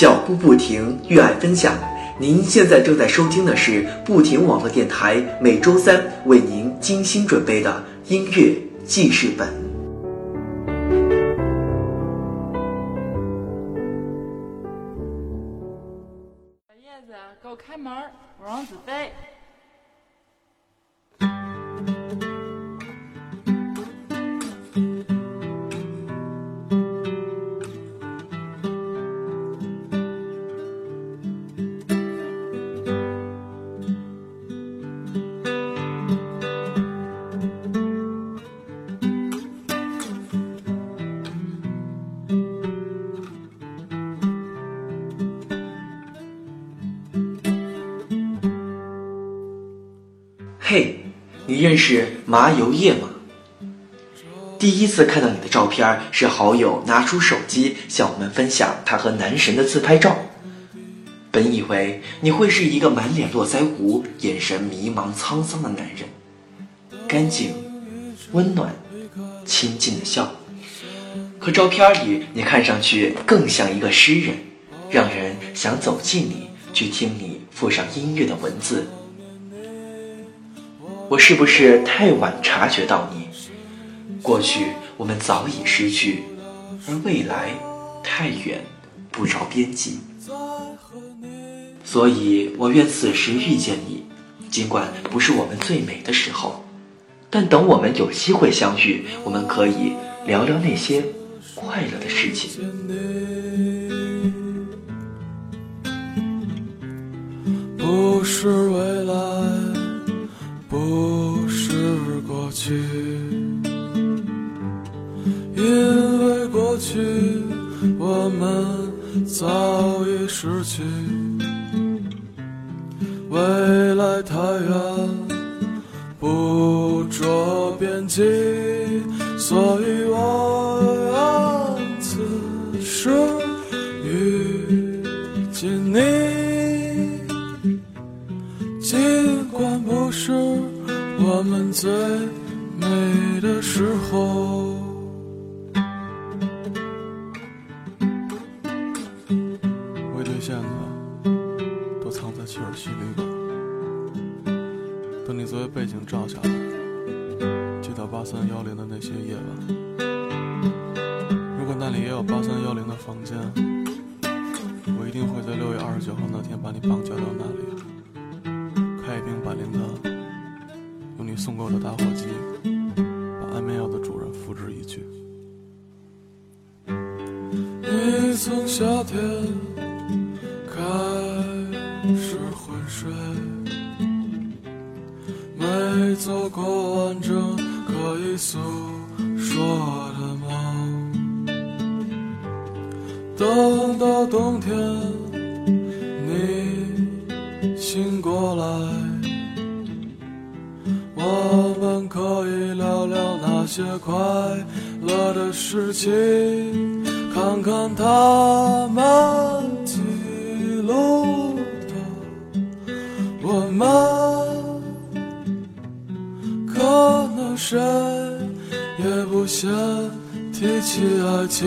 脚步不停，悦爱分享。您现在正在收听的是不停网络电台每周三为您精心准备的音乐记事本。麻油叶吗？第一次看到你的照片是好友拿出手机向我们分享他和男神的自拍照。本以为你会是一个满脸络腮胡、眼神迷茫沧桑的男人，干净、温暖、亲近的笑。可照片里你看上去更像一个诗人，让人想走近你，去听你附上音乐的文字。我是不是太晚察觉到你？过去我们早已失去，而未来太远，不着边际。所以我愿此时遇见你，尽管不是我们最美的时候，但等我们有机会相遇，我们可以聊聊那些快乐的事情。不是早已失去。都藏在切尔西旅馆，等你作为背景照下来，寄到八三幺零的那些夜晚。如果那里也有八三幺零的房间，我一定会在六月二十九号那天把你绑架到那里。开一瓶百灵丹，用你送给我的打火机，等到冬天，你。醒过来，我们可以聊聊那些快乐的事情，看看他们记录的我们，可能谁也不想提起爱情，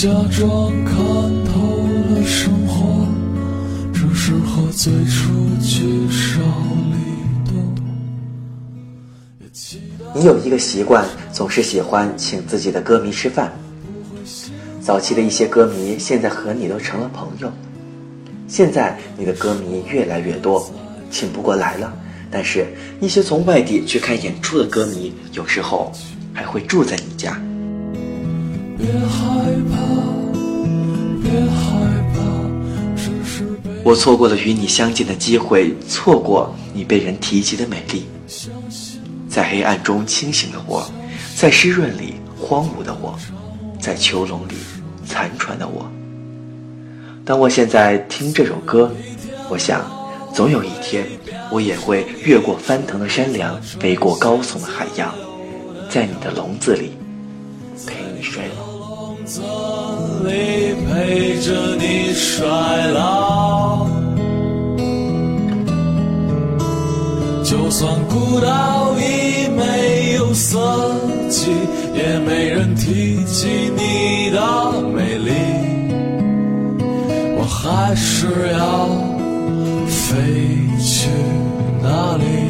假装看透了生活，只是和最初聚少离多。你有一个习惯，总是喜欢请自己的歌迷吃饭。早期的一些歌迷，现在和你都成了朋友。现在你的歌迷越来越多，请不过来了。但是，一些从外地去看演出的歌迷，有时候还会住在你家。别害怕，我错过了与你相见的机会，错过你被人提及的美丽。在黑暗中清醒的我，在湿润里荒芜的我，在囚笼里残喘的我。当我现在听这首歌，我想，总有一天。我也会越过翻腾的山梁，飞过高耸的海洋，在你的笼子里陪你睡这里陪着你衰老。就算孤岛已没有色彩，也没人提起你的美丽，我还是要飞去。哪里？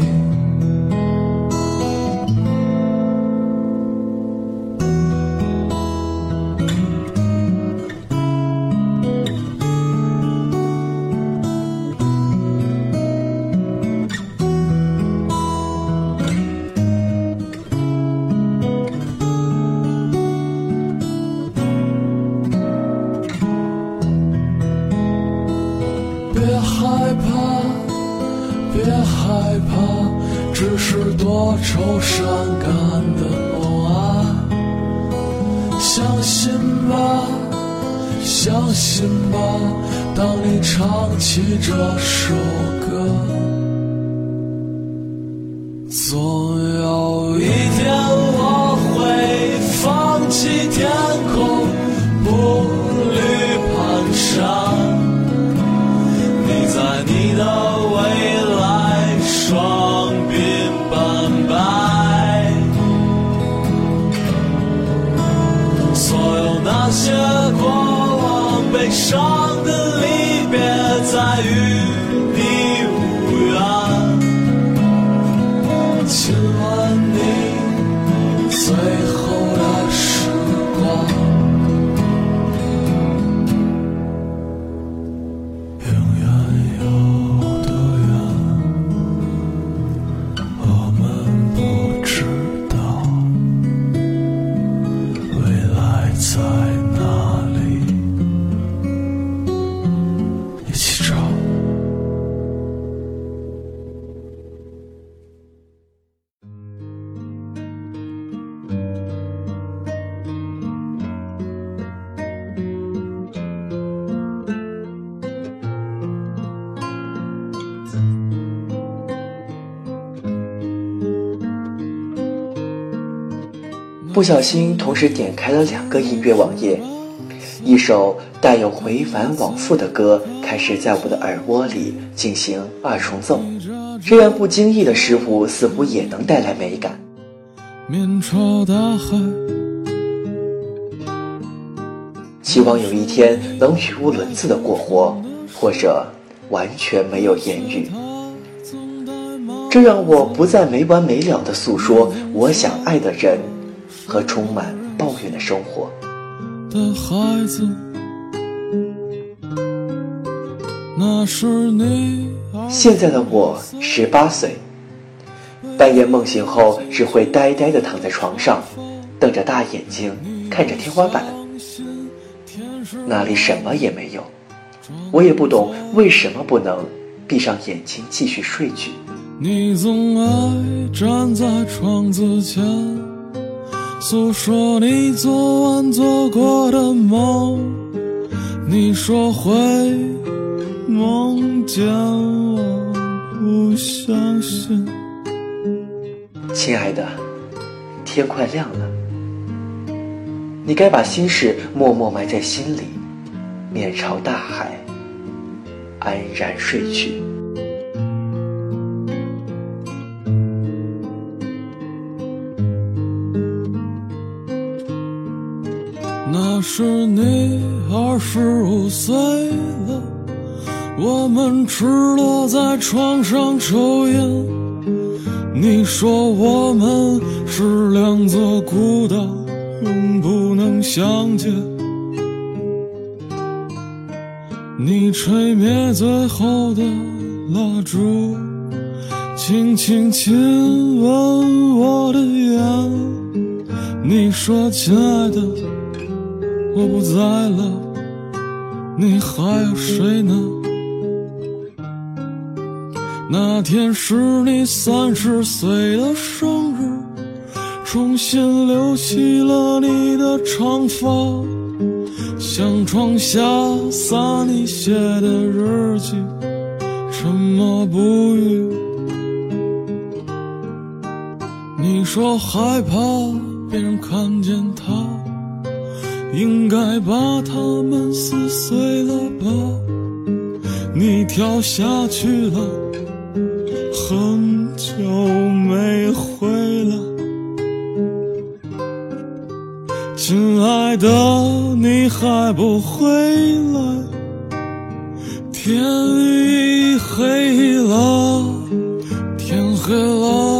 心吧，当你唱起这首歌，总有不小心同时点开了两个音乐网页，一首带有回返往复的歌开始在我的耳蜗里进行二重奏，这样不经意的失误似乎也能带来美感。面朝大海，希望有一天能语无伦次的过活，或者完全没有言语，这让我不再没完没了的诉说我想爱的人。和充满抱怨的生活。的孩子，那是你。现在的我十八岁，半夜梦醒后只会呆呆地躺在床上，瞪着大眼睛看着天花板，那里什么也没有。我也不懂为什么不能闭上眼睛继续睡去。你总爱站在窗子前。诉说你昨晚做过的梦，你说会梦见我，不相信。亲爱的，天快亮了，你该把心事默默埋在心里，面朝大海，安然睡去。十五岁了，我们赤裸在床上抽烟。你说我们是两座孤岛，永不能相见。你吹灭最后的蜡烛。轻轻亲吻我的眼。你说：“亲爱的，我不在了，你还有谁呢？”那天是你三十岁的生日，重新留起了你的长发，向窗下洒你写的日记，沉默不语。你说害怕别人看见他，应该把它们撕碎了吧？你跳下去了。很久没回来，亲爱的，你还不回来？天已黑了，天黑了，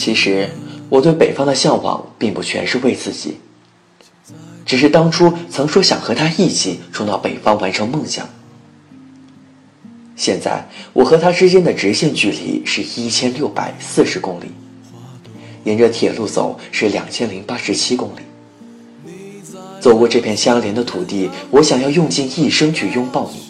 其实，我对北方的向往并不全是为自己，只是当初曾说想和他一起冲到北方完成梦想。现在，我和他之间的直线距离是一千六百四十公里，沿着铁路走是两千零八十七公里。走过这片相连的土地，我想要用尽一生去拥抱你。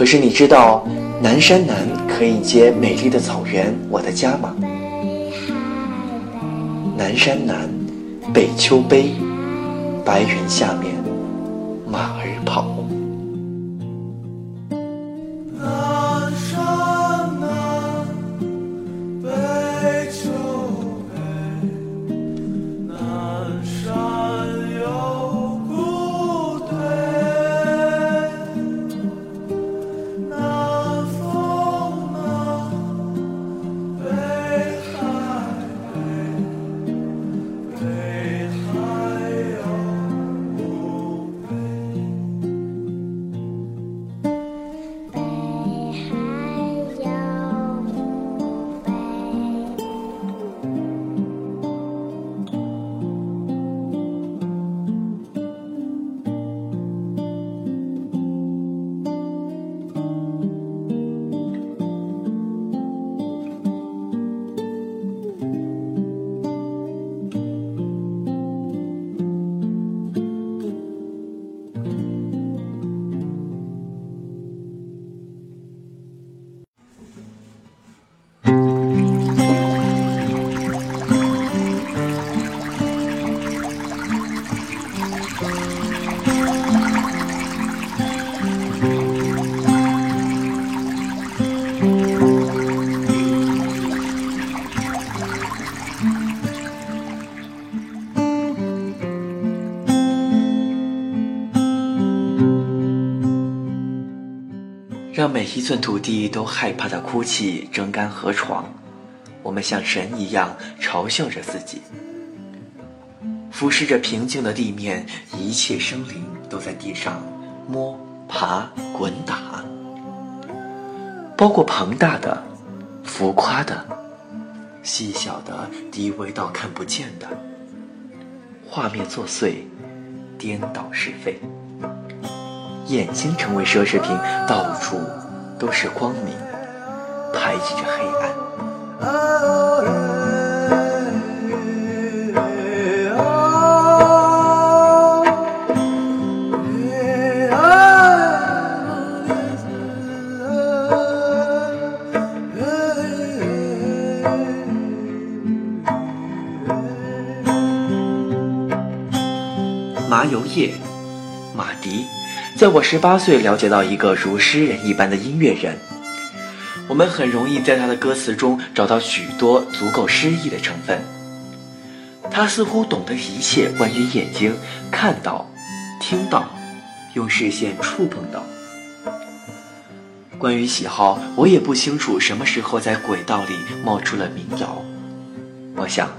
可是你知道，南山南可以接美丽的草原，我的家吗？南山南，北秋悲，白云下面，让每一寸土地都害怕的哭泣，蒸干河床。我们像神一样嘲笑着自己，俯视着平静的地面，一切生灵都在地上摸、爬、滚打，包括庞大的、浮夸的、细小的、低微到看不见的。画面作祟，颠倒是非。眼睛成为奢侈品，到处都是光明，排挤着黑暗。麻油叶，在我十八岁了解到一个如诗人一般的音乐人，我们很容易在他的歌词中找到许多足够诗意的成分。他似乎懂得一切关于眼睛看到、听到、用视线触碰到。关于喜好，我也不清楚什么时候在轨道里冒出了民谣。我想，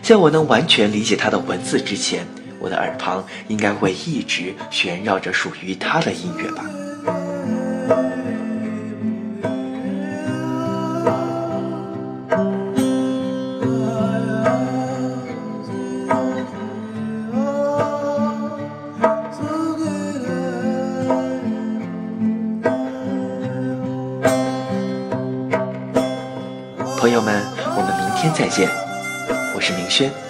在我能完全理解他的文字之前，我的耳旁应该会一直旋绕着属于他的音乐吧。朋友们，我们明天再见，我是明轩。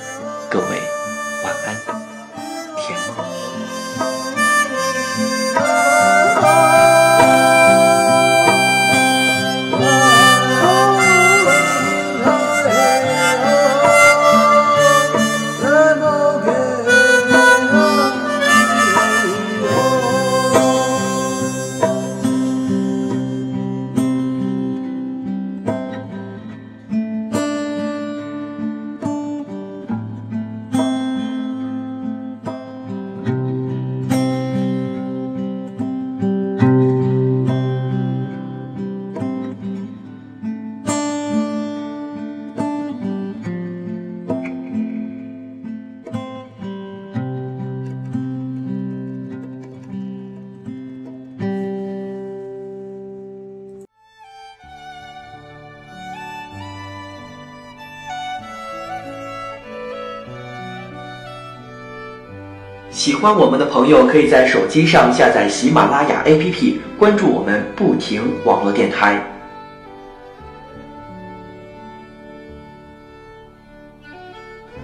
喜欢我们的朋友，可以在手机上下载喜马拉雅 APP，关注我们不停网络电台。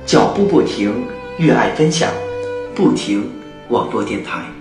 脚步不停，越爱分享，不停网络电台。